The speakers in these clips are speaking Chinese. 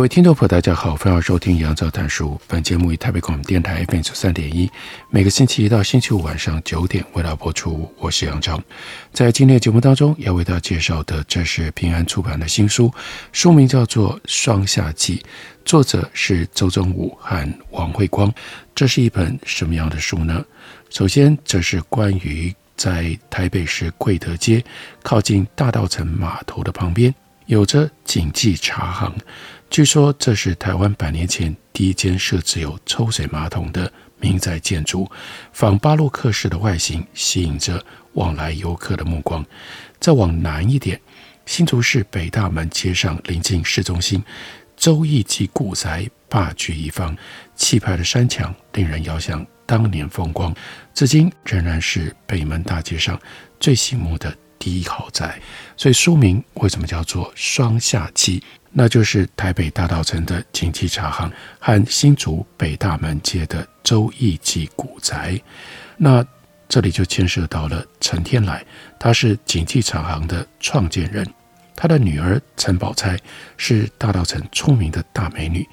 各位听众朋友，大家好，欢迎收听杨照谈书。本节目以台北广播电台 FM 九三点一，每个星期一到星期五晚上九点为大家播出。我是杨照，在今天的节目当中要为大家介绍的，这是平安出版的新书，书名叫做《霜夏季》，作者是周宗武和王慧光。这是一本什么样的书呢？首先，这是关于在台北市贵德街靠近大道城码头的旁边，有着锦记茶行。据说这是台湾百年前第一间设置有抽水马桶的民宅建筑，仿巴洛克式的外形，吸引着往来游客的目光。再往南一点，新竹市北大门街上临近市中心，周逸基古宅霸居一方，气派的山墙令人遥想当年风光，至今仍然是北门大街上最醒目的第一豪宅。所以书名为什么叫做《霜夏记》？那就是台北大道城的锦记茶行和新竹北大门街的周易记古宅。那这里就牵涉到了陈天来，他是锦记茶行的创建人，他的女儿陈宝钗是大道城出名的大美女。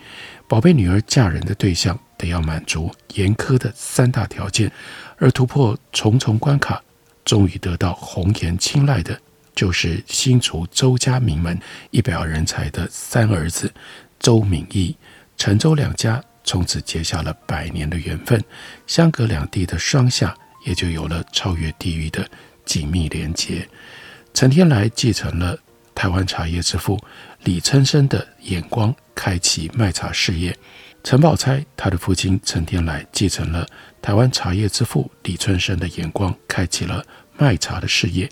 宝贝女儿嫁人的对象得要满足严苛的三大条件，而突破重重关卡，终于得到红颜青睐的。就是新竹周家名门一表人才的三儿子周秉义、陈周两家，从此结下了百年的缘分。相隔两地的双夏，也就有了超越地域的紧密连结。陈天来继承了台湾茶叶之父李春生的眼光，开启卖茶事业。陈宝钗，他的父亲陈天来继承了台湾茶叶之父李春生的眼光，开启了卖茶的事业。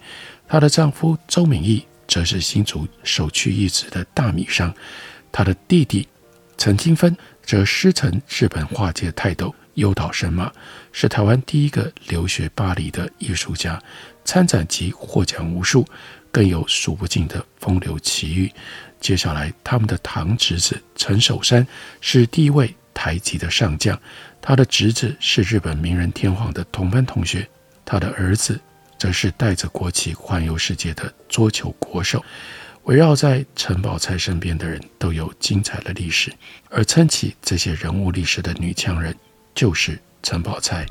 她的丈夫周敏义则是新竹首屈一指的大米商，他的弟弟陈金芬则师承日本画界泰斗优岛神马，是台湾第一个留学巴黎的艺术家，参展及获奖无数，更有数不尽的风流奇遇。接下来，他们的堂侄子陈守山是第一位台籍的上将，他的侄子是日本名人天皇的同班同学，他的儿子。则是带着国旗环游世界的桌球国手，围绕在陈宝钗身边的人都有精彩的历史，而撑起这些人物历史的女强人就是陈宝钗。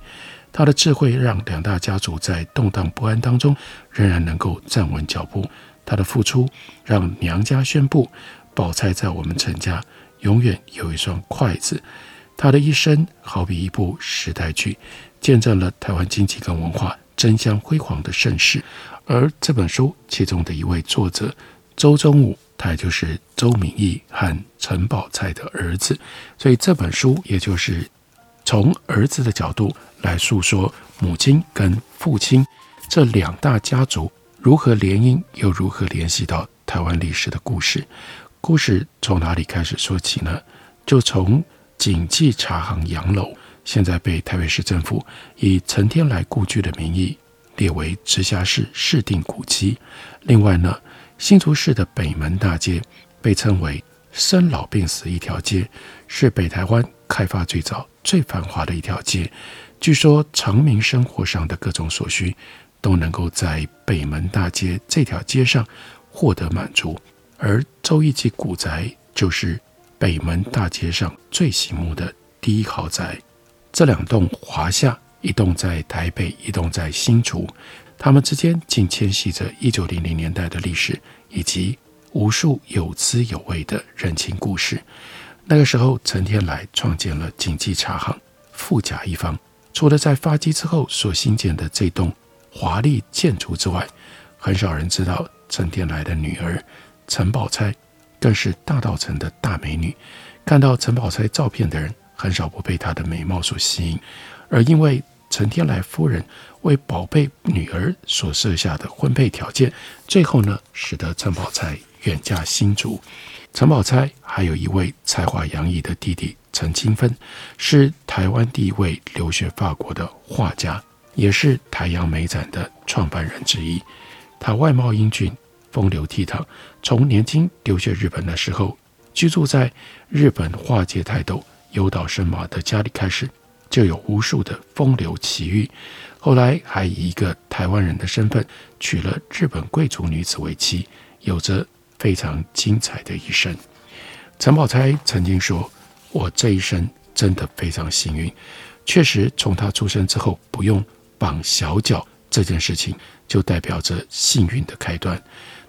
她的智慧让两大家族在动荡不安当中仍然能够站稳脚步，她的付出让娘家宣布宝钗在我们陈家永远有一双筷子。她的一生好比一部时代剧，见证了台湾经济跟文化。争相辉煌的盛世，而这本书其中的一位作者周宗武，他也就是周明义和陈宝钗的儿子，所以这本书也就是从儿子的角度来诉说母亲跟父亲这两大家族如何联姻，又如何联系到台湾历史的故事。故事从哪里开始说起呢？就从锦记茶行洋楼。现在被台北市政府以陈天来故居的名义列为直辖市市定古迹。另外呢，新竹市的北门大街被称为生老病死一条街，是北台湾开发最早、最繁华的一条街。据说常民生活上的各种所需都能够在北门大街这条街上获得满足，而周逸基古宅就是北门大街上最醒目的第一豪宅。这两栋华厦，一栋在台北，一栋在新竹，他们之间竟牵系着一九零零年代的历史，以及无数有滋有味的人情故事。那个时候，陈天来创建了锦记茶行，富甲一方。除了在发迹之后所兴建的这栋华丽建筑之外，很少人知道陈天来的女儿陈宝钗更是大道城的大美女。看到陈宝钗照片的人，很少不被她的美貌所吸引，而因为陈天来夫人为宝贝女儿所设下的婚配条件，最后呢，使得陈宝钗远嫁新竹。陈宝钗还有一位才华洋溢的弟弟陈清芬，是台湾第一位留学法国的画家，也是台阳美展的创办人之一。他外貌英俊，风流倜傥。从年轻留学日本的时候，居住在日本画界泰斗优岛伸马的家里开始，就有无数的风流奇遇。后来还以一个台湾人的身份娶了日本贵族女子为妻，有着非常精彩的一生。陈宝钗曾经说：“我这一生真的非常幸运，确实从他出生之后不用绑小脚这件事情，就代表着幸运的开端。”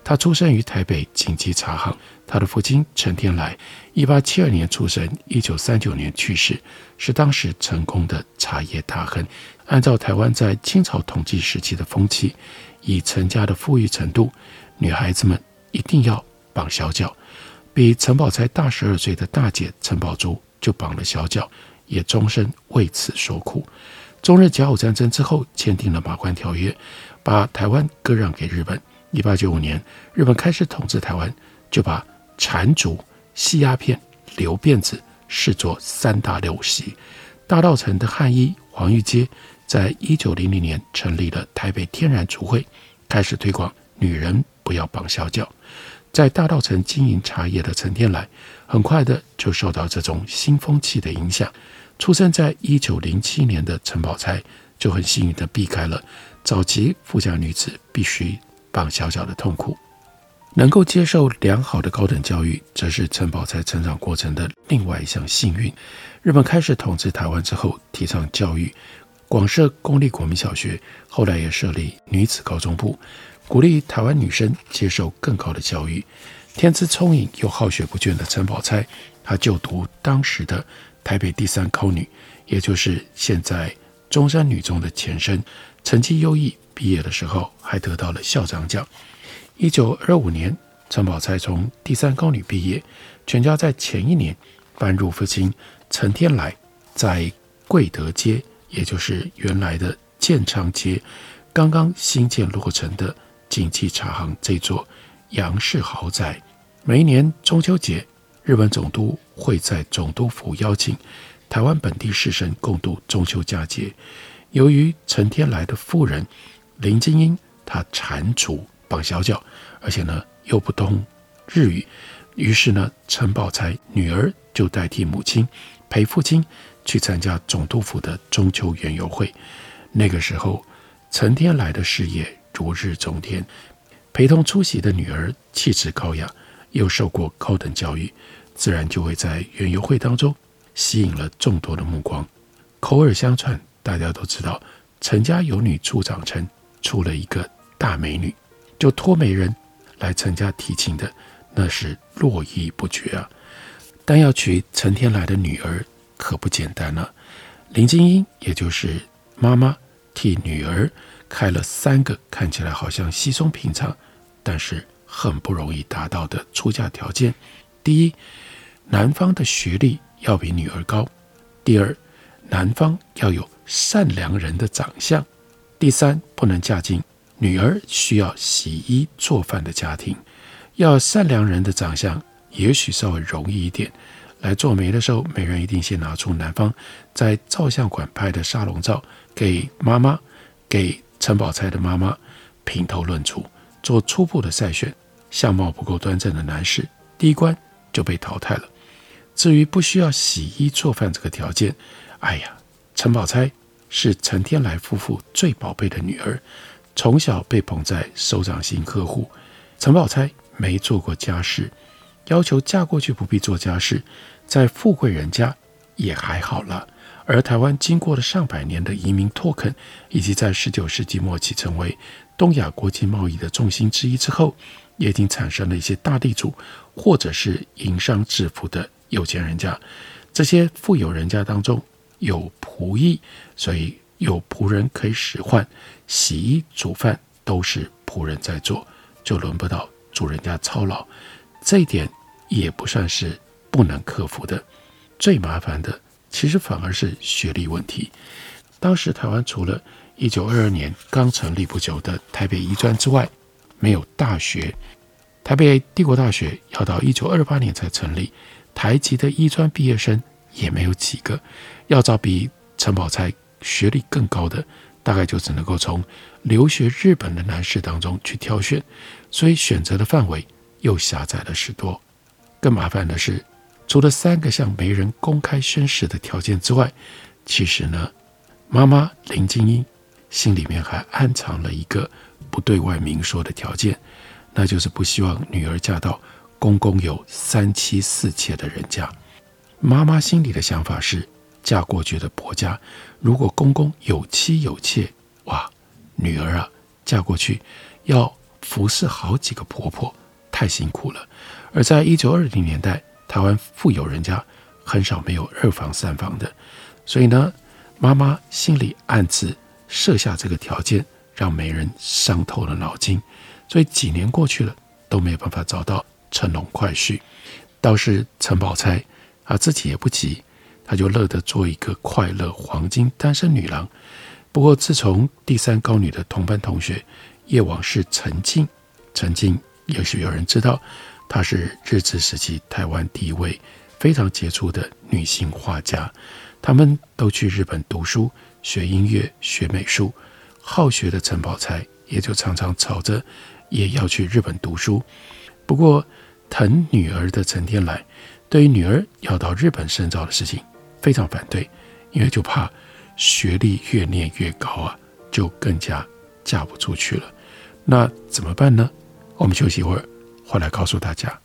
他出生于台北锦基茶行，他的父亲陈天来，一八七二年出生，一九三九年去世，是当时成功的茶叶大亨。按照台湾在清朝统治时期的风气，以陈家的富裕程度，女孩子们一定要绑小脚。比陈宝钗大十二岁的大姐陈宝珠就绑了小脚，也终身为此受苦。中日甲午战争之后，签订了马关条约，把台湾割让给日本。一八九五年，日本开始统治台湾，就把缠足、吸鸦片、留辫子视作三大陋习。大稻埕的汉医黄玉阶在一九零零年成立了台北天然竹会，开始推广女人不要绑小脚。在大稻埕经营茶叶的陈天来，很快的就受到这种新风气的影响。出生在一九零七年的陈宝钗就很幸运的避开了早期富家女子必须。绑小小的痛苦，能够接受良好的高等教育，则是陈宝钗成长过程的另外一项幸运。日本开始统治台湾之后，提倡教育，广设公立国民小学，后来也设立女子高中部，鼓励台湾女生接受更高的教育。天资聪颖又好学不倦的陈宝钗，她就读当时的台北第三高女，也就是现在中山女中的前身，成绩优异。毕业的时候还得到了校长奖。一九二五年，陈宝钗从第三高女毕业，全家在前一年搬入父亲陈天来在贵德街，也就是原来的建昌街，刚刚新建落成的锦记茶行这座洋式豪宅。每一年中秋节，日本总督会在总督府邀请台湾本地士绅共度中秋佳节。由于陈天来的夫人，林金英，她缠足绑小脚，而且呢又不通日语，于是呢，陈宝钗女儿就代替母亲陪父亲去参加总督府的中秋园游会。那个时候，陈天来的事业如日中天，陪同出席的女儿气质高雅，又受过高等教育，自然就会在园游会当中吸引了众多的目光。口耳相传，大家都知道陈家有女初长成。出了一个大美女，就托媒人来陈家提亲的，那是络绎不绝啊。但要娶陈天来的女儿可不简单了。林金英，也就是妈妈，替女儿开了三个看起来好像稀松平常，但是很不容易达到的出嫁条件：第一，男方的学历要比女儿高；第二，男方要有善良人的长相。第三，不能嫁进女儿需要洗衣做饭的家庭，要善良人的长相，也许稍微容易一点。来做媒的时候，媒人一定先拿出男方在照相馆拍的沙龙照，给妈妈，给陈宝钗的妈妈评头论足，做初步的筛选。相貌不够端正的男士，第一关就被淘汰了。至于不需要洗衣做饭这个条件，哎呀，陈宝钗。是陈天来夫妇最宝贝的女儿，从小被捧在手掌心呵护。陈宝钗没做过家事，要求嫁过去不必做家事，在富贵人家也还好了。而台湾经过了上百年的移民拓垦，以及在十九世纪末期成为东亚国际贸易的重心之一之后，也已经产生了一些大地主或者是营商致富的有钱人家。这些富有人家当中，有仆役，所以有仆人可以使唤，洗衣煮饭都是仆人在做，就轮不到主人家操劳。这一点也不算是不能克服的。最麻烦的，其实反而是学历问题。当时台湾除了一九二二年刚成立不久的台北医专之外，没有大学。台北帝国大学要到一九二八年才成立，台籍的医专毕业生也没有几个。要找比陈宝钗学历更高的，大概就只能够从留学日本的男士当中去挑选，所以选择的范围又狭窄了许多。更麻烦的是，除了三个向媒人公开宣誓的条件之外，其实呢，妈妈林金英心里面还暗藏了一个不对外明说的条件。那就是不希望女儿嫁到公公有三妻四妾的人家。妈妈心里的想法是，嫁过去的婆家，如果公公有妻有妾，哇，女儿啊，嫁过去要服侍好几个婆婆，太辛苦了。而在一九二零年代，台湾富有人家很少没有二房三房的，所以呢，妈妈心里暗自设下这个条件，让媒人伤透了脑筋。所以几年过去了，都没有办法找到乘龙快婿。倒是陈宝钗啊，自己也不急，他就乐得做一个快乐黄金单身女郎。不过，自从第三高女的同班同学叶往是陈静，陈静也许有人知道，她是日治时期台湾第一位非常杰出的女性画家。他们都去日本读书，学音乐，学美术。好学的陈宝钗也就常常吵着。也要去日本读书，不过疼女儿的陈天来对于女儿要到日本深造的事情非常反对，因为就怕学历越念越高啊，就更加嫁不出去了。那怎么办呢？我们休息一会儿，回来告诉大家。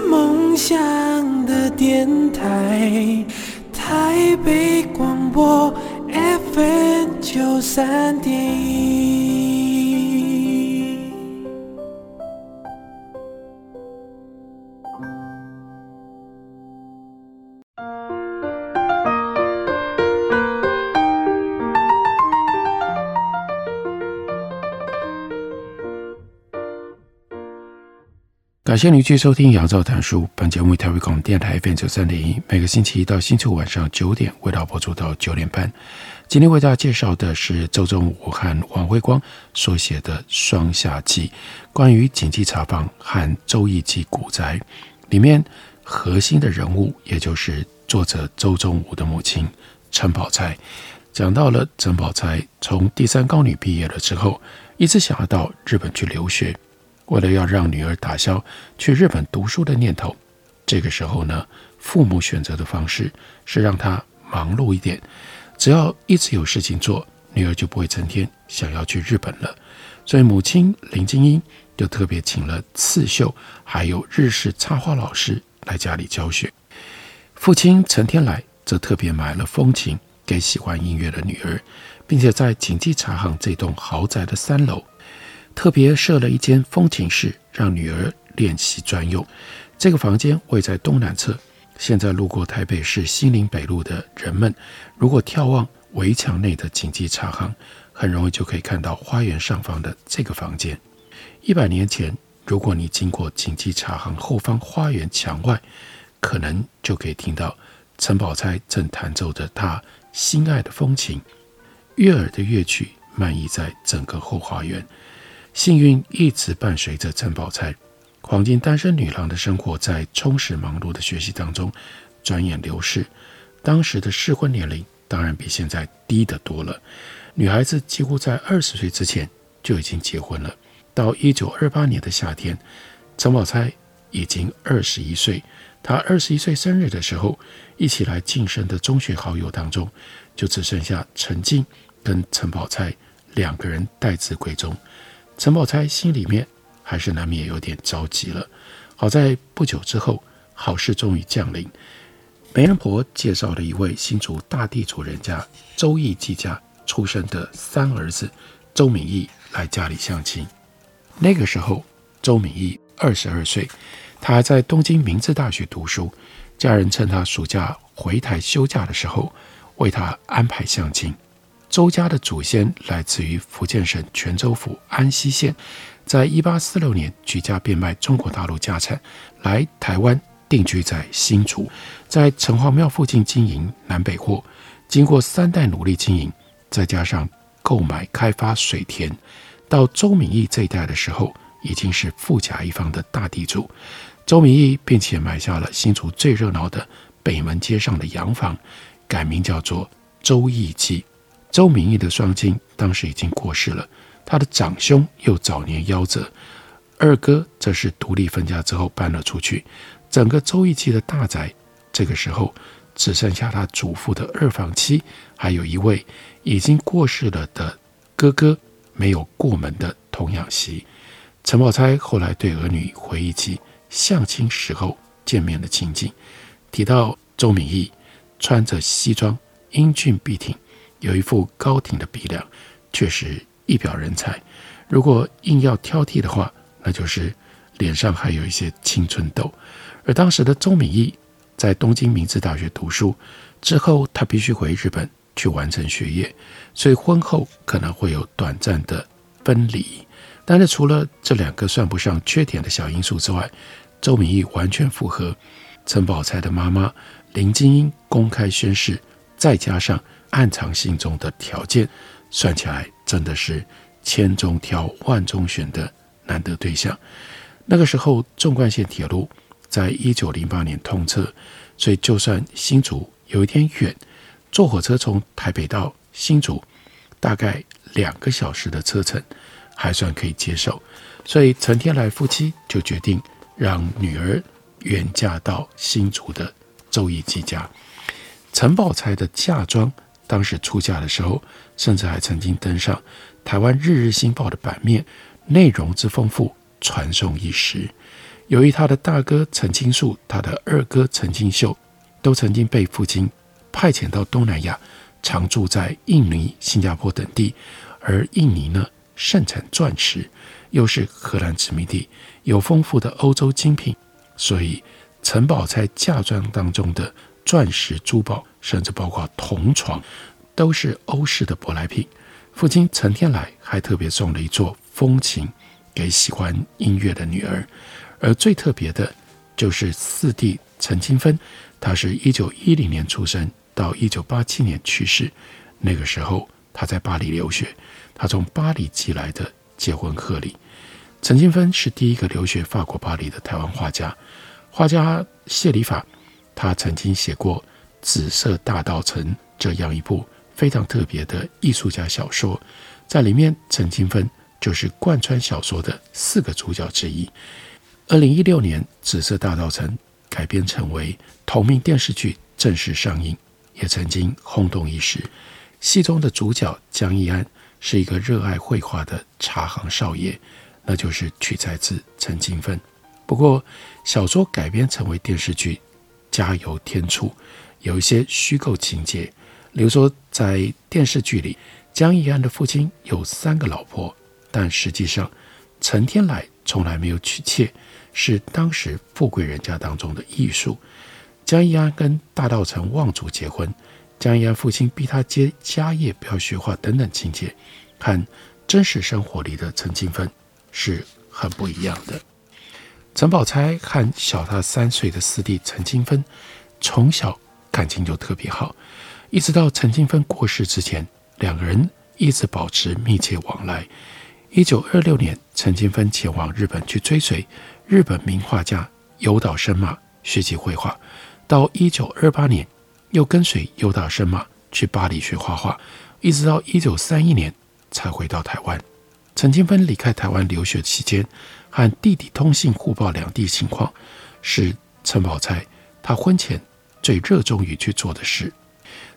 梦想的电台，台北广播 FM 九三点一。感谢您继续收听《杨照谈书》。本节目为台北广电台 FM 九三点一，每个星期一到星期五晚上九点，为大家播出到九点半。今天为大家介绍的是周宗吾和王辉光所写的《双夏记》，关于警绩查房和周易记古宅。里面核心的人物，也就是作者周宗吾的母亲陈宝钗，讲到了陈宝钗从第三高女毕业了之后，一直想要到日本去留学。为了要让女儿打消去日本读书的念头，这个时候呢，父母选择的方式是让她忙碌一点，只要一直有事情做，女儿就不会成天想要去日本了。所以母亲林金英就特别请了刺绣还有日式插花老师来家里教学。父亲陈天来则特别买了风琴给喜欢音乐的女儿，并且在景记茶行这栋豪宅的三楼。特别设了一间风琴室，让女儿练习专用。这个房间位在东南侧。现在路过台北市西林北路的人们，如果眺望围墙内的景记茶行，很容易就可以看到花园上方的这个房间。一百年前，如果你经过经济茶行后方花园墙外，可能就可以听到陈宝钗正弹奏着他心爱的风琴，悦耳的乐曲漫溢在整个后花园。幸运一直伴随着陈宝钗，黄金单身女郎的生活在充实忙碌的学习当中，转眼流逝。当时的适婚年龄当然比现在低得多了，女孩子几乎在二十岁之前就已经结婚了。到一九二八年的夏天，陈宝钗已经二十一岁。她二十一岁生日的时候，一起来庆生的中学好友当中，就只剩下陈静跟陈宝钗两个人待字闺中。陈宝钗心里面还是难免有点着急了。好在不久之后，好事终于降临，媒人婆介绍了一位新竹大地主人家周义季家出生的三儿子周敏义来家里相亲。那个时候，周敏义二十二岁，他还在东京明治大学读书。家人趁他暑假回台休假的时候，为他安排相亲。周家的祖先来自于福建省泉州府安溪县，在一八四六年举家变卖中国大陆家产，来台湾定居在新竹，在城隍庙附近经营南北货。经过三代努力经营，再加上购买开发水田。到周敏义这一代的时候，已经是富甲一方的大地主。周敏义并且买下了新竹最热闹的北门街上的洋房，改名叫做周义记。周敏义的双亲当时已经过世了，他的长兄又早年夭折，二哥则是独立分家之后搬了出去。整个周义期的大宅，这个时候只剩下他祖父的二房妻，还有一位已经过世了的哥哥。没有过门的童养媳，陈宝钗后来对儿女回忆起相亲时候见面的情景，提到周敏义穿着西装，英俊笔挺，有一副高挺的鼻梁，确实一表人才。如果硬要挑剔的话，那就是脸上还有一些青春痘。而当时的周敏义在东京明治大学读书之后，他必须回日本。去完成学业，所以婚后可能会有短暂的分离。但是除了这两个算不上缺点的小因素之外，周敏义完全符合陈宝钗的妈妈林金英公开宣誓，再加上暗藏心中的条件，算起来真的是千中挑万中选的难得对象。那个时候，纵贯线铁路在一九零八年通车，所以就算新竹有一点远。坐火车从台北到新竹，大概两个小时的车程，还算可以接受。所以陈天来夫妻就决定让女儿远嫁到新竹的周义季家。陈宝钗的嫁妆，当时出嫁的时候，甚至还曾经登上台湾《日日新报》的版面，内容之丰富，传颂一时。由于他的大哥陈清树，他的二哥陈清秀，都曾经被父亲。派遣到东南亚，常住在印尼、新加坡等地，而印尼呢，盛产钻石，又是荷兰殖民地，有丰富的欧洲精品，所以陈宝钗嫁妆当中的钻石珠宝，甚至包括铜床，都是欧式的舶来品。父亲陈天来还特别送了一座风琴给喜欢音乐的女儿，而最特别的，就是四弟陈清芬，他是一九一零年出生。到一九八七年去世，那个时候他在巴黎留学，他从巴黎寄来的结婚贺礼。陈清芬是第一个留学法国巴黎的台湾画家，画家谢里法，他曾经写过《紫色大道城》这样一部非常特别的艺术家小说，在里面陈清芬就是贯穿小说的四个主角之一。二零一六年，《紫色大道城》改编成为同名电视剧正式上映。也曾经轰动一时。戏中的主角江一安是一个热爱绘画的茶行少爷，那就是取材自陈清芬。不过，小说改编成为电视剧，加油添醋，有一些虚构情节。比如说，在电视剧里，江一安的父亲有三个老婆，但实际上，陈天来从来没有娶妾，是当时富贵人家当中的艺术。江一安跟大稻城望族结婚，江一安父亲逼他接家业，不要学画等等情节，和真实生活里的陈清芬是很不一样的。陈宝钗和小他三岁的四弟陈金芬从小感情就特别好，一直到陈金芬过世之前，两个人一直保持密切往来。一九二六年，陈金芬前往日本去追随日本名画家有岛伸马学习绘画，到一九二八年又跟随有岛伸马去巴黎学画画，一直到一九三一年才回到台湾。陈金芬离开台湾留学期间，和弟弟通信互报两地情况，是陈宝钗他婚前最热衷于去做的事。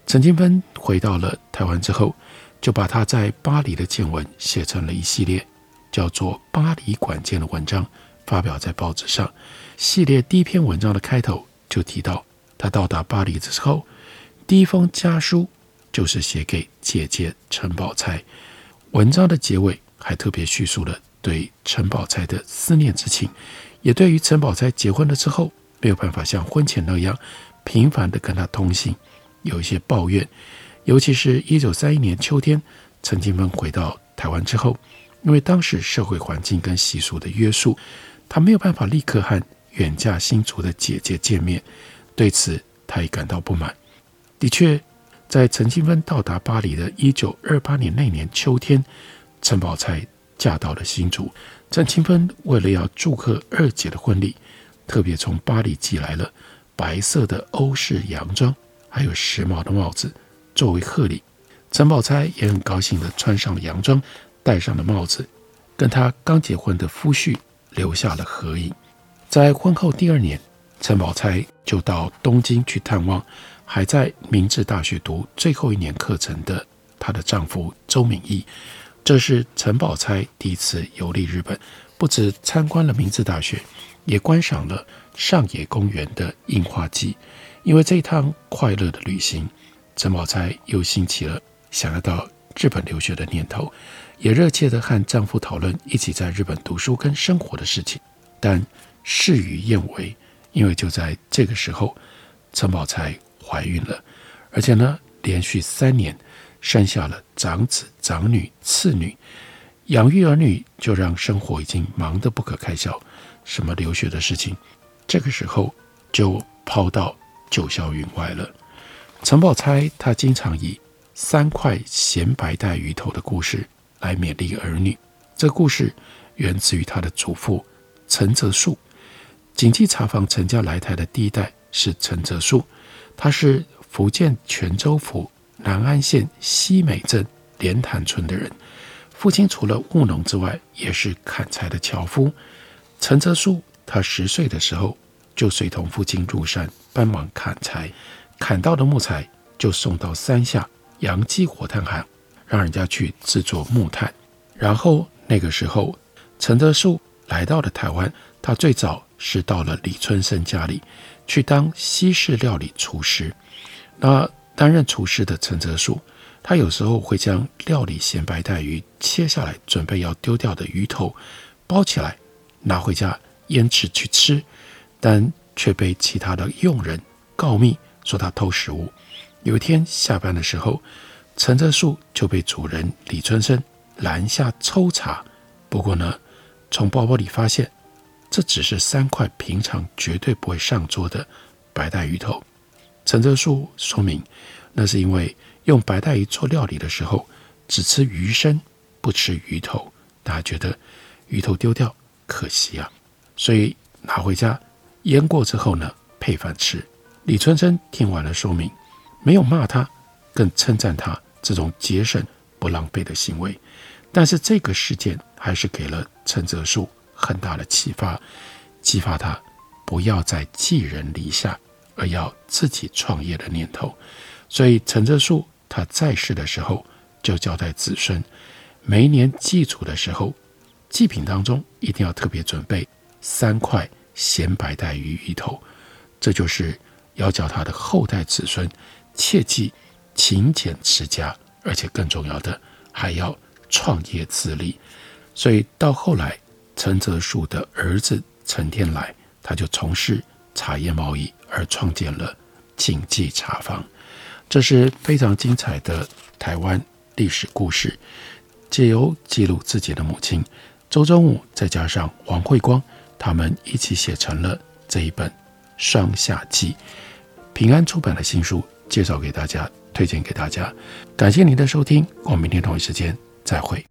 陈金芬回到了台湾之后，就把他在巴黎的见闻写成了一系列，叫做《巴黎馆见》的文章，发表在报纸上。系列第一篇文章的开头就提到，他到达巴黎之后，第一封家书就是写给姐姐陈宝钗。文章的结尾还特别叙述了对陈宝钗的思念之情，也对于陈宝钗结婚了之后没有办法像婚前那样频繁地跟她通信，有一些抱怨。尤其是一九三一年秋天，陈金芬回到台湾之后，因为当时社会环境跟习俗的约束，他没有办法立刻和远嫁新竹的姐姐见面。对此，他也感到不满。的确，在陈金芬到达巴黎的一九二八年那年秋天，陈宝钗嫁到了新竹。陈清芬为了要祝贺二姐的婚礼，特别从巴黎寄来了白色的欧式洋装，还有时髦的帽子。作为贺礼，陈宝钗也很高兴地穿上了洋装，戴上了帽子，跟她刚结婚的夫婿留下了合影。在婚后第二年，陈宝钗就到东京去探望还在明治大学读最后一年课程的她的丈夫周敏义。这是陈宝钗第一次游历日本，不止参观了明治大学，也观赏了上野公园的樱花季。因为这一趟快乐的旅行。陈宝钗又兴起了想要到日本留学的念头，也热切地和丈夫讨论一起在日本读书跟生活的事情，但事与愿违，因为就在这个时候，陈宝钗怀孕了，而且呢，连续三年生下了长子、长女、次女，养育儿女就让生活已经忙得不可开交，什么留学的事情，这个时候就抛到九霄云外了。陈宝钗他经常以三块咸白带鱼头的故事来勉励儿女。这故事源自于他的祖父陈泽树。谨记茶房陈家来台的第一代是陈泽树，他是福建泉州府南安县西美镇莲潭村的人。父亲除了务农之外，也是砍柴的樵夫。陈泽树他十岁的时候就随同父亲入山帮忙砍柴。砍到的木材就送到山下阳基火炭行，让人家去制作木炭。然后那个时候，陈泽树来到了台湾，他最早是到了李春生家里去当西式料理厨师。那担任厨师的陈泽树，他有时候会将料理咸白带鱼切下来，准备要丢掉的鱼头包起来，拿回家腌制去吃，但却被其他的佣人告密。说他偷食物。有一天下班的时候，陈泽树就被主人李春生拦下抽查。不过呢，从包包里发现，这只是三块平常绝对不会上桌的白带鱼头。陈泽树说明，那是因为用白带鱼做料理的时候，只吃鱼身，不吃鱼头。大家觉得鱼头丢掉可惜啊，所以拿回家腌过之后呢，配饭吃。李春生听完了说明，没有骂他，更称赞他这种节省不浪费的行为。但是这个事件还是给了陈泽树很大的启发，激发他不要再寄人篱下，而要自己创业的念头。所以陈泽树他在世的时候就交代子孙，每一年祭祖的时候，祭品当中一定要特别准备三块咸白带鱼鱼头，这就是。要叫他的后代子孙切记勤俭持家，而且更重要的还要创业自立。所以到后来，陈泽树的儿子陈天来，他就从事茶叶贸易，而创建了谨记茶坊。这是非常精彩的台湾历史故事，借由记录自己的母亲周中武，再加上黄慧光他们一起写成了这一本《上下集》，平安出版的新书，介绍给大家，推荐给大家。感谢您的收听，我们明天同一时间再会。